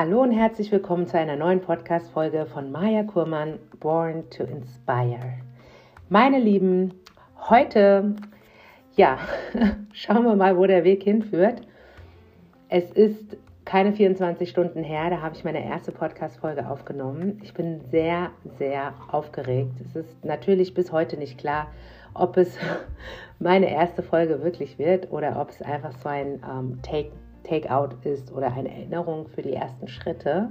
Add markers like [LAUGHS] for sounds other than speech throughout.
Hallo und herzlich willkommen zu einer neuen Podcast-Folge von Maja Kurmann, Born to Inspire. Meine Lieben, heute, ja, [LAUGHS] schauen wir mal, wo der Weg hinführt. Es ist keine 24 Stunden her, da habe ich meine erste Podcast-Folge aufgenommen. Ich bin sehr, sehr aufgeregt. Es ist natürlich bis heute nicht klar, ob es [LAUGHS] meine erste Folge wirklich wird oder ob es einfach so ein ähm, Take Takeout ist oder eine Erinnerung für die ersten Schritte.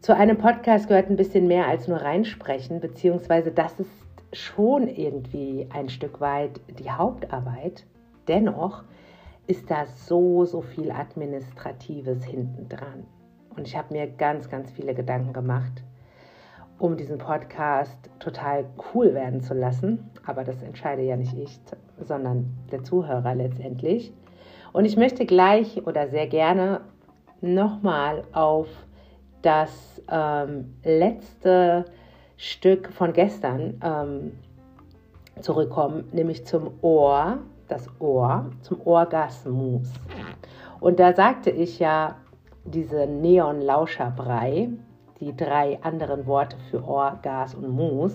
Zu einem Podcast gehört ein bisschen mehr als nur reinsprechen, beziehungsweise das ist schon irgendwie ein Stück weit die Hauptarbeit. Dennoch ist da so, so viel Administratives hinten dran. Und ich habe mir ganz, ganz viele Gedanken gemacht, um diesen Podcast total cool werden zu lassen. Aber das entscheide ja nicht ich, sondern der Zuhörer letztendlich. Und ich möchte gleich oder sehr gerne nochmal auf das ähm, letzte Stück von gestern ähm, zurückkommen, nämlich zum Ohr, das Ohr, zum Orgasmus. Und da sagte ich ja diese Neon-Lauscherbrei, die drei anderen Worte für Ohr, Gas und Mus.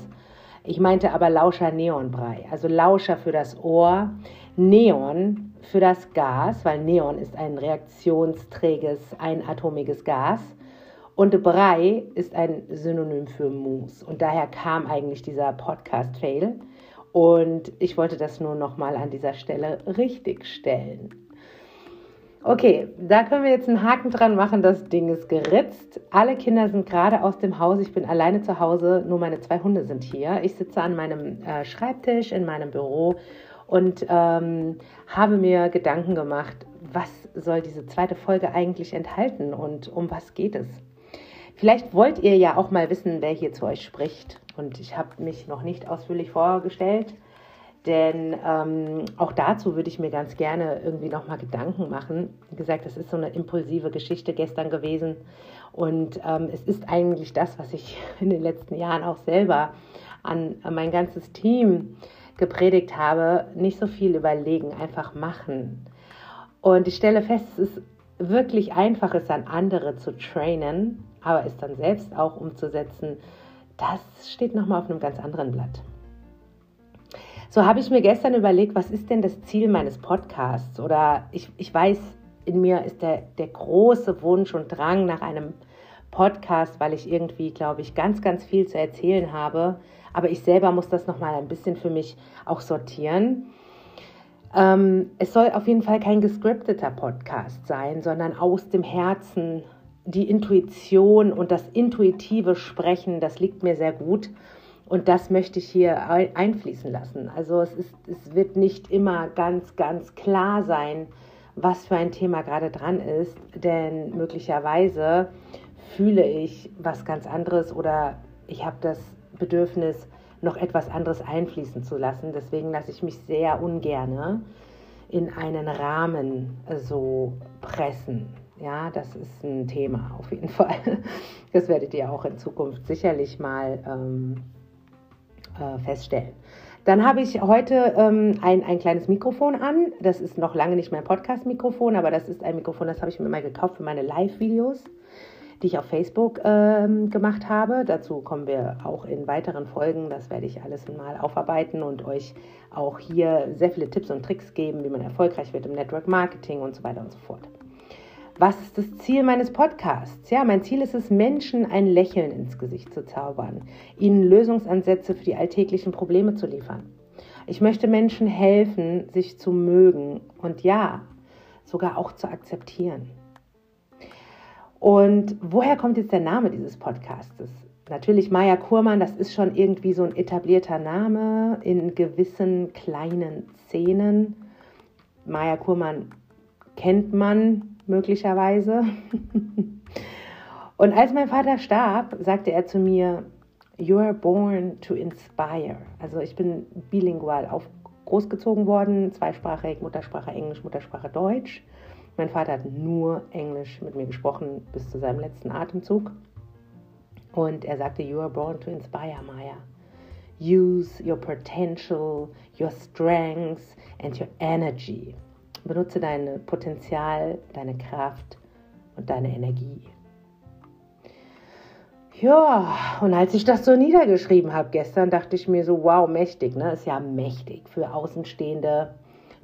Ich meinte aber Lauscher-Neonbrei, also Lauscher für das Ohr, Neon für das Gas, weil Neon ist ein reaktionsträges, einatomiges Gas. Und Brei ist ein Synonym für Mousse. Und daher kam eigentlich dieser Podcast-Fail. Und ich wollte das nur nochmal an dieser Stelle richtig stellen. Okay, da können wir jetzt einen Haken dran machen. Das Ding ist geritzt. Alle Kinder sind gerade aus dem Haus. Ich bin alleine zu Hause. Nur meine zwei Hunde sind hier. Ich sitze an meinem äh, Schreibtisch in meinem Büro und ähm, habe mir Gedanken gemacht, was soll diese zweite Folge eigentlich enthalten und um was geht es. Vielleicht wollt ihr ja auch mal wissen, wer hier zu euch spricht. Und ich habe mich noch nicht ausführlich vorgestellt, denn ähm, auch dazu würde ich mir ganz gerne irgendwie nochmal Gedanken machen. Wie gesagt, das ist so eine impulsive Geschichte gestern gewesen. Und ähm, es ist eigentlich das, was ich [LAUGHS] in den letzten Jahren auch selber an, an mein ganzes Team gepredigt habe, nicht so viel überlegen, einfach machen. Und ich stelle fest, es ist wirklich einfach, es an andere zu trainen, aber es dann selbst auch umzusetzen, das steht nochmal auf einem ganz anderen Blatt. So habe ich mir gestern überlegt, was ist denn das Ziel meines Podcasts? Oder ich, ich weiß, in mir ist der, der große Wunsch und Drang nach einem Podcast, weil ich irgendwie, glaube ich, ganz, ganz viel zu erzählen habe. Aber ich selber muss das nochmal ein bisschen für mich auch sortieren. Ähm, es soll auf jeden Fall kein gescripteter Podcast sein, sondern aus dem Herzen die Intuition und das intuitive Sprechen, das liegt mir sehr gut. Und das möchte ich hier einfließen lassen. Also es, ist, es wird nicht immer ganz, ganz klar sein, was für ein Thema gerade dran ist, denn möglicherweise fühle ich was ganz anderes oder ich habe das Bedürfnis, noch etwas anderes einfließen zu lassen. Deswegen lasse ich mich sehr ungerne in einen Rahmen so pressen. Ja, das ist ein Thema auf jeden [LAUGHS] Fall. Das werdet ihr auch in Zukunft sicherlich mal ähm, äh, feststellen. Dann habe ich heute ähm, ein, ein kleines Mikrofon an. Das ist noch lange nicht mein Podcast-Mikrofon, aber das ist ein Mikrofon, das habe ich mir mal gekauft für meine Live-Videos die ich auf Facebook ähm, gemacht habe. Dazu kommen wir auch in weiteren Folgen. Das werde ich alles mal aufarbeiten und euch auch hier sehr viele Tipps und Tricks geben, wie man erfolgreich wird im Network Marketing und so weiter und so fort. Was ist das Ziel meines Podcasts? Ja, mein Ziel ist es, Menschen ein Lächeln ins Gesicht zu zaubern, ihnen Lösungsansätze für die alltäglichen Probleme zu liefern. Ich möchte Menschen helfen, sich zu mögen und ja, sogar auch zu akzeptieren. Und woher kommt jetzt der Name dieses Podcastes? Natürlich Maya Kurmann, das ist schon irgendwie so ein etablierter Name in gewissen kleinen Szenen. Maya Kurmann kennt man möglicherweise. [LAUGHS] Und als mein Vater starb, sagte er zu mir, You are born to inspire. Also ich bin bilingual auf großgezogen worden, zweisprachig, Muttersprache Englisch, Muttersprache Deutsch. Mein Vater hat nur Englisch mit mir gesprochen bis zu seinem letzten Atemzug. Und er sagte, You are born to inspire, Maya. Use your potential, your strengths and your energy. Benutze dein Potenzial, deine Kraft und deine Energie. Ja, und als ich das so niedergeschrieben habe gestern, dachte ich mir so, wow, mächtig, ne? Ist ja mächtig für Außenstehende.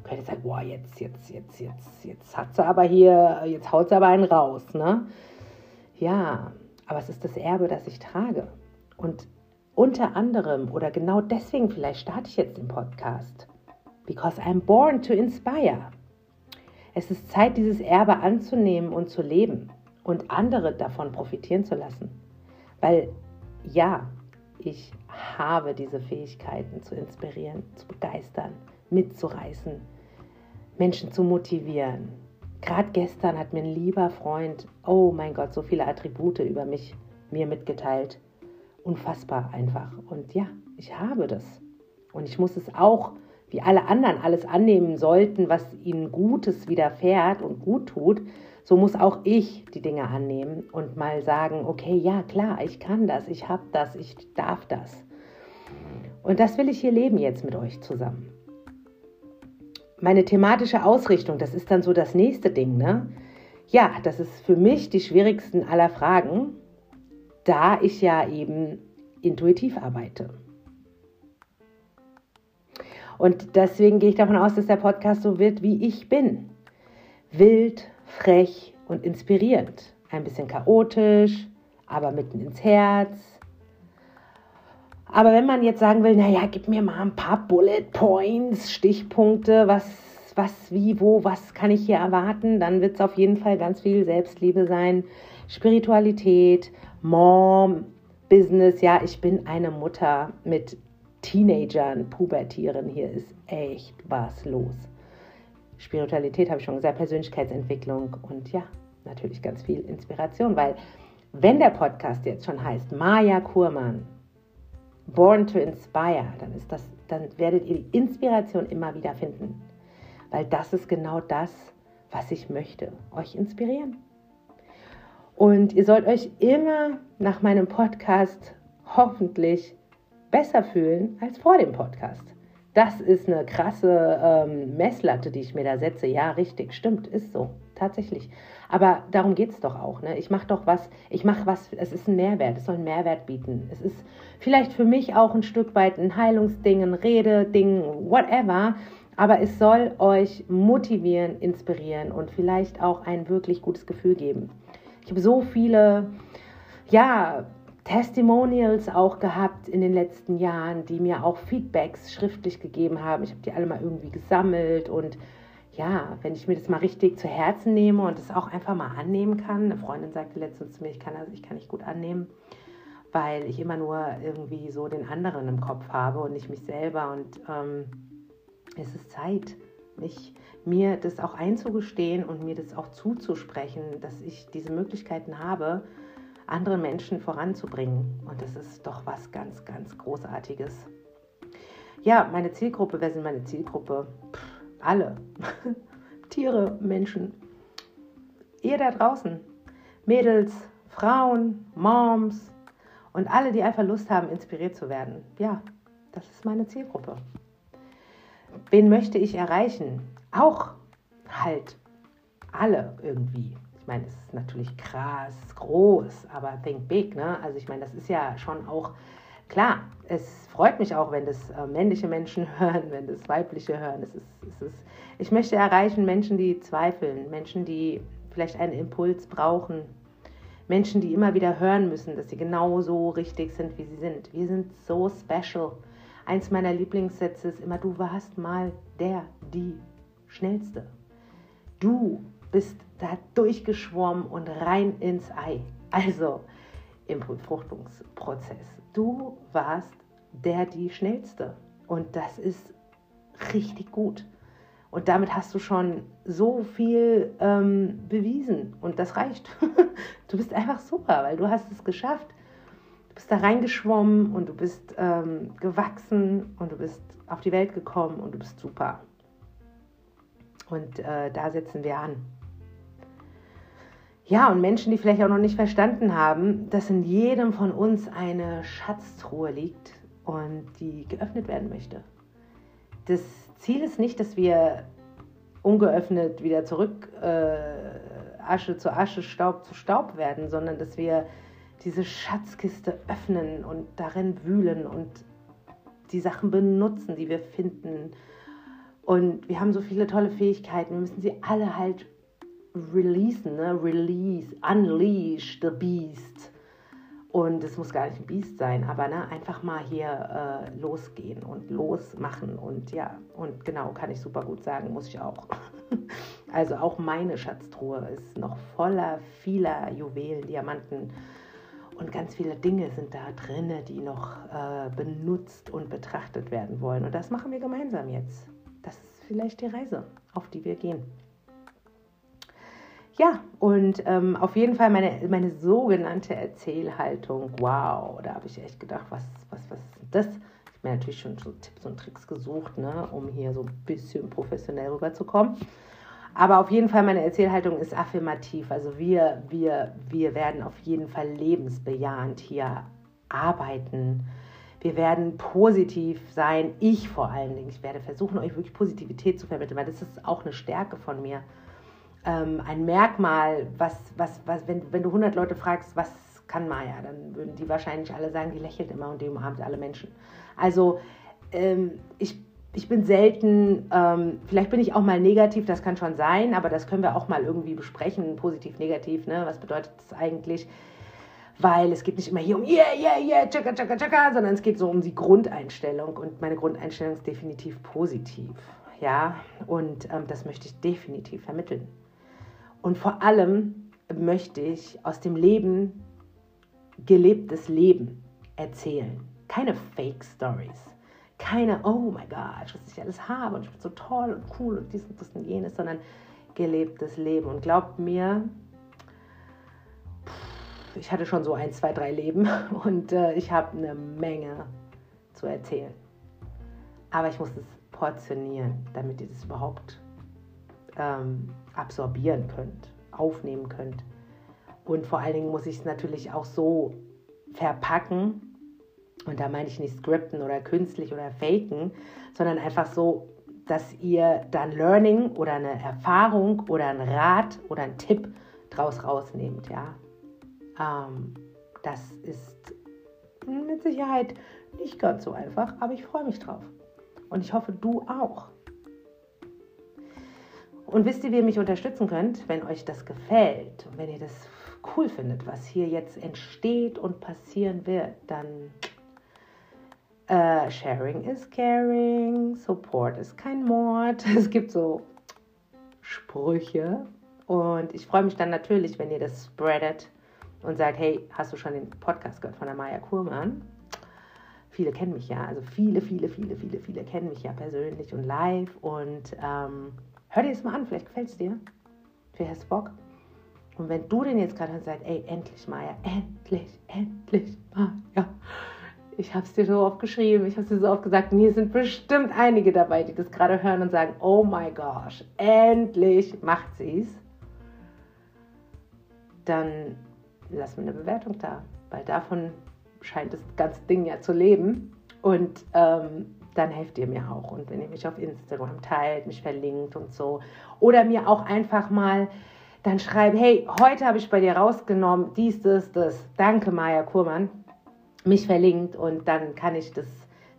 Könnte sagen, wow, jetzt, jetzt, jetzt, jetzt, jetzt hat sie aber hier, jetzt haut sie aber einen raus, ne? Ja, aber es ist das Erbe, das ich trage. Und unter anderem oder genau deswegen vielleicht starte ich jetzt den Podcast. Because I'm born to inspire. Es ist Zeit, dieses Erbe anzunehmen und zu leben und andere davon profitieren zu lassen. Weil ja, ich habe diese Fähigkeiten zu inspirieren, zu begeistern, mitzureißen, Menschen zu motivieren. Gerade gestern hat mir ein lieber Freund, oh mein Gott, so viele Attribute über mich mir mitgeteilt. Unfassbar einfach. Und ja, ich habe das. Und ich muss es auch, wie alle anderen, alles annehmen sollten, was ihnen Gutes widerfährt und gut tut so muss auch ich die Dinge annehmen und mal sagen, okay, ja klar, ich kann das, ich habe das, ich darf das. Und das will ich hier leben jetzt mit euch zusammen. Meine thematische Ausrichtung, das ist dann so das nächste Ding, ne? Ja, das ist für mich die schwierigsten aller Fragen, da ich ja eben intuitiv arbeite. Und deswegen gehe ich davon aus, dass der Podcast so wird, wie ich bin. Wild, frech und inspirierend. Ein bisschen chaotisch, aber mitten ins Herz. Aber wenn man jetzt sagen will, naja, gib mir mal ein paar Bullet Points, Stichpunkte, was, was, wie, wo, was kann ich hier erwarten, dann wird es auf jeden Fall ganz viel Selbstliebe sein, Spiritualität, Mom, Business. Ja, ich bin eine Mutter mit Teenagern, Pubertieren. Hier ist echt was los. Spiritualität habe ich schon gesagt, Persönlichkeitsentwicklung und ja, natürlich ganz viel Inspiration, weil wenn der Podcast jetzt schon heißt Maja Kurmann, Born to Inspire, dann ist das, dann werdet ihr die Inspiration immer wieder finden, weil das ist genau das, was ich möchte, euch inspirieren. Und ihr sollt euch immer nach meinem Podcast hoffentlich besser fühlen als vor dem Podcast. Das ist eine krasse ähm, Messlatte, die ich mir da setze. Ja, richtig, stimmt, ist so, tatsächlich. Aber darum geht es doch auch. Ne? Ich mache doch was, ich mache was, es ist ein Mehrwert, es soll einen Mehrwert bieten. Es ist vielleicht für mich auch ein Stück weit ein Heilungsding, ein Rededing, whatever. Aber es soll euch motivieren, inspirieren und vielleicht auch ein wirklich gutes Gefühl geben. Ich habe so viele, ja, Testimonials auch gehabt in den letzten Jahren, die mir auch Feedbacks schriftlich gegeben haben. Ich habe die alle mal irgendwie gesammelt und ja, wenn ich mir das mal richtig zu Herzen nehme und es auch einfach mal annehmen kann. Eine Freundin sagte letztens zu mir, ich kann das, ich kann nicht gut annehmen, weil ich immer nur irgendwie so den anderen im Kopf habe und nicht mich selber. Und ähm, es ist Zeit, mich, mir das auch einzugestehen und mir das auch zuzusprechen, dass ich diese Möglichkeiten habe andere Menschen voranzubringen. Und das ist doch was ganz, ganz Großartiges. Ja, meine Zielgruppe, wer sind meine Zielgruppe? Pff, alle. [LAUGHS] Tiere, Menschen. Ihr da draußen. Mädels, Frauen, Moms und alle, die einfach Lust haben, inspiriert zu werden. Ja, das ist meine Zielgruppe. Wen möchte ich erreichen? Auch halt alle irgendwie ich meine, es ist natürlich krass, groß, aber think big, ne? Also ich meine, das ist ja schon auch klar. Es freut mich auch, wenn das äh, männliche Menschen [LAUGHS] hören, wenn das weibliche hören. Es ist, es ist, ich möchte erreichen Menschen, die zweifeln, Menschen, die vielleicht einen Impuls brauchen, Menschen, die immer wieder hören müssen, dass sie genau so richtig sind, wie sie sind. Wir sind so special. Eins meiner Lieblingssätze ist immer, du warst mal der, die Schnellste. Du bist da durchgeschwommen und rein ins Ei. Also im Befruchtungsprozess. Du warst der, die schnellste. Und das ist richtig gut. Und damit hast du schon so viel ähm, bewiesen. Und das reicht. [LAUGHS] du bist einfach super, weil du hast es geschafft. Du bist da reingeschwommen und du bist ähm, gewachsen und du bist auf die Welt gekommen und du bist super. Und äh, da setzen wir an. Ja, und Menschen, die vielleicht auch noch nicht verstanden haben, dass in jedem von uns eine Schatztruhe liegt und die geöffnet werden möchte. Das Ziel ist nicht, dass wir ungeöffnet wieder zurück äh, Asche zu Asche, Staub zu Staub werden, sondern dass wir diese Schatzkiste öffnen und darin wühlen und die Sachen benutzen, die wir finden. Und wir haben so viele tolle Fähigkeiten. Wir müssen sie alle halt releasen, ne? Release, unleash the beast. Und es muss gar nicht ein Biest sein, aber ne, einfach mal hier äh, losgehen und losmachen. Und ja, und genau, kann ich super gut sagen, muss ich auch. [LAUGHS] also auch meine Schatztruhe ist noch voller vieler Juwelen, Diamanten und ganz viele Dinge sind da drin, die noch äh, benutzt und betrachtet werden wollen. Und das machen wir gemeinsam jetzt. Das ist vielleicht die Reise, auf die wir gehen. Ja, und ähm, auf jeden Fall meine, meine sogenannte Erzählhaltung. Wow, da habe ich echt gedacht, was, was, was ist das? Ich habe mir natürlich schon so Tipps und Tricks gesucht, ne, um hier so ein bisschen professionell rüberzukommen. Aber auf jeden Fall, meine Erzählhaltung ist affirmativ. Also wir, wir, wir werden auf jeden Fall lebensbejahend hier arbeiten. Wir werden positiv sein. Ich vor allen Dingen. Ich werde versuchen, euch wirklich Positivität zu vermitteln, weil das ist auch eine Stärke von mir. Ähm, ein Merkmal, was, was, was wenn, wenn du 100 Leute fragst, was kann Maya, dann würden die wahrscheinlich alle sagen, die lächelt immer und die umarmt alle Menschen. Also ähm, ich ich bin selten, ähm, vielleicht bin ich auch mal negativ, das kann schon sein, aber das können wir auch mal irgendwie besprechen, positiv, negativ, ne? Was bedeutet das eigentlich? Weil es geht nicht immer hier um yeah, yeah, yeah, tschakka, tschakka, tschakka, sondern es geht so um die Grundeinstellung und meine Grundeinstellung ist definitiv positiv, ja? Und ähm, das möchte ich definitiv vermitteln. Und vor allem möchte ich aus dem Leben gelebtes Leben erzählen, keine Fake Stories keine, oh my God, was ich alles habe und ich bin so toll und cool und dies und das und jenes, sondern gelebtes Leben. Und glaubt mir, ich hatte schon so ein, zwei, drei Leben [LAUGHS] und äh, ich habe eine Menge zu erzählen. Aber ich muss es portionieren, damit ihr das überhaupt ähm, absorbieren könnt, aufnehmen könnt. Und vor allen Dingen muss ich es natürlich auch so verpacken, und da meine ich nicht scripten oder künstlich oder faken, sondern einfach so, dass ihr dann Learning oder eine Erfahrung oder ein Rat oder ein Tipp draus rausnehmt. Ja? Ähm, das ist mit Sicherheit nicht ganz so einfach, aber ich freue mich drauf. Und ich hoffe, du auch. Und wisst ihr, wie ihr mich unterstützen könnt, wenn euch das gefällt und wenn ihr das cool findet, was hier jetzt entsteht und passieren wird, dann Uh, sharing is caring, Support ist kein Mord. [LAUGHS] Es gibt so Sprüche. Und ich freue mich dann natürlich, wenn ihr das spreadet und sagt, hey, hast du schon den Podcast gehört von der Maya Kurmann? Viele kennen mich ja, also viele, viele, viele, viele, viele kennen mich ja persönlich und live. Und ähm, hör dir das mal an, vielleicht gefällt es dir. Vielleicht hast du Bock. Und wenn du den jetzt gerade hörst, sagst, ey, endlich Maya, endlich, endlich Maya ich habe es dir so oft geschrieben, ich habe es dir so oft gesagt, und hier sind bestimmt einige dabei, die das gerade hören und sagen, oh my gosh, endlich macht sie es. Dann lass mir eine Bewertung da, weil davon scheint das ganze Ding ja zu leben. Und ähm, dann helft ihr mir auch. Und wenn ihr mich auf Instagram teilt, mich verlinkt und so. Oder mir auch einfach mal dann schreibt, hey, heute habe ich bei dir rausgenommen, dies, das, das. Danke, Maja Kurmann mich verlinkt und dann kann ich das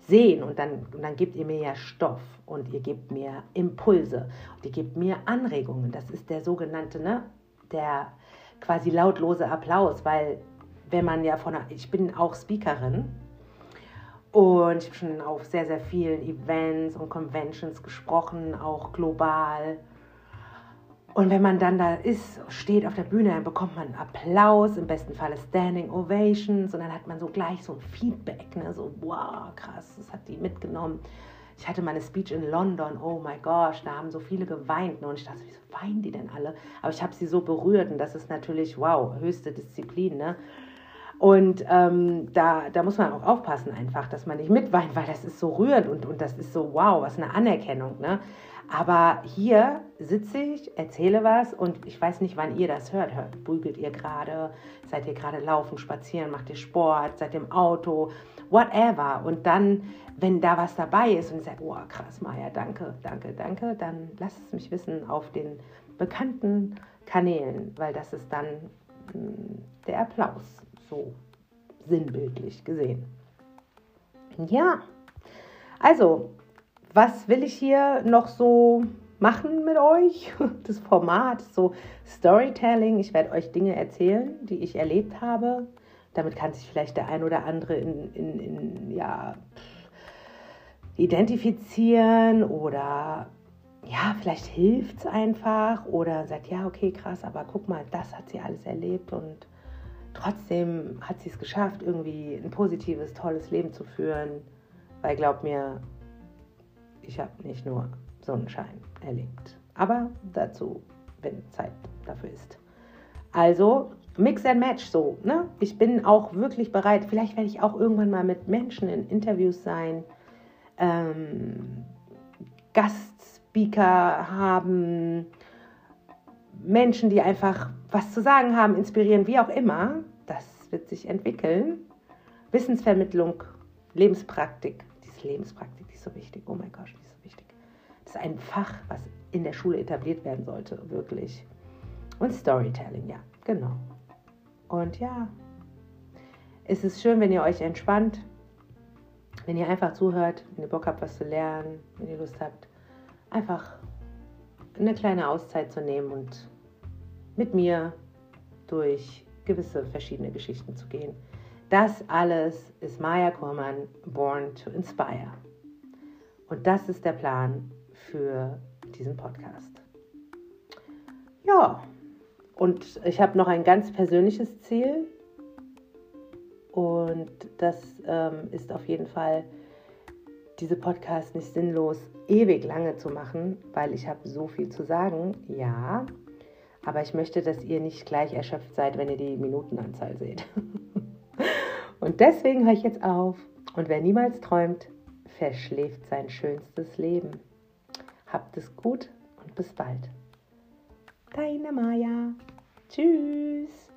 sehen und dann, und dann gebt ihr mir ja Stoff und ihr gebt mir Impulse und ihr gebt mir Anregungen. Das ist der sogenannte, ne, der quasi lautlose Applaus, weil wenn man ja von, ich bin auch Speakerin und ich habe schon auf sehr, sehr vielen Events und Conventions gesprochen, auch global und wenn man dann da ist, steht auf der Bühne, dann bekommt man Applaus, im besten Falle Standing Ovations und dann hat man so gleich so ein Feedback, ne? so wow, krass, das hat die mitgenommen. Ich hatte meine Speech in London, oh my gosh, da haben so viele geweint ne? und ich dachte, wieso weinen die denn alle? Aber ich habe sie so berührt und das ist natürlich, wow, höchste Disziplin. Ne? Und ähm, da, da muss man auch aufpassen einfach, dass man nicht mitweint, weil das ist so rührend und, und das ist so, wow, was eine Anerkennung. Ne? Aber hier sitze ich, erzähle was und ich weiß nicht, wann ihr das hört. hört bügelt ihr gerade, seid ihr gerade laufen, spazieren, macht ihr Sport, seid im Auto, whatever. Und dann, wenn da was dabei ist und ihr sagt, oh krass, Maja, danke, danke, danke, dann lasst es mich wissen auf den bekannten Kanälen, weil das ist dann mh, hm, der Applaus, so sinnbildlich gesehen. Ja, also was will ich hier noch so machen mit euch? [LAUGHS] Das Format, so Storytelling. Ich werde euch Dinge erzählen, die ich erlebt habe. Damit kann sich vielleicht der ein oder andere in, in, in ja, identifizieren oder ja, vielleicht hilft es einfach oder sagt, ja, okay, krass, aber guck mal, das hat sie alles erlebt und trotzdem hat sie es geschafft, irgendwie ein positives, tolles Leben zu führen. Weil glaub mir, ich habe nicht nur Sonnenschein erlebt. Aber dazu, wenn Zeit dafür ist. Also Mix and Match so. Ne? Ich bin auch wirklich bereit. Vielleicht werde ich auch irgendwann mal mit Menschen in Interviews sein, ähm, Gastspeaker haben, Menschen, die einfach was zu sagen haben, inspirieren, wie auch immer. Das wird sich entwickeln. Wissensvermittlung, Lebenspraktik. Diese Lebenspraktik, die ist so wichtig. Oh mein Gott, die ist so wichtig. Das ist ein Fach, was in der Schule etabliert werden sollte, wirklich. Und Storytelling, ja, genau. Und ja, es ist schön, wenn ihr euch entspannt, wenn ihr einfach zuhört, wenn ihr Bock habt, was zu lernen, wenn ihr Lust habt, einfach eine kleine Auszeit zu nehmen und mit mir durch gewisse verschiedene Geschichten zu gehen. Das alles ist Maya Kurman, Born to Inspire. Und das ist der Plan für diesen Podcast. Ja, und ich habe noch ein ganz persönliches Ziel. Und das ähm, ist auf jeden Fall, diese Podcast nicht sinnlos ewig lange zu machen, weil ich habe so viel zu sagen. Ja, aber ich möchte, dass ihr nicht gleich erschöpft seid, wenn ihr die Minutenanzahl seht. [LAUGHS] und deswegen höre ich jetzt auf. Und wer niemals träumt, verschläft sein schönstes Leben. Habt es gut und bis bald. Deine Maja. Tschüss.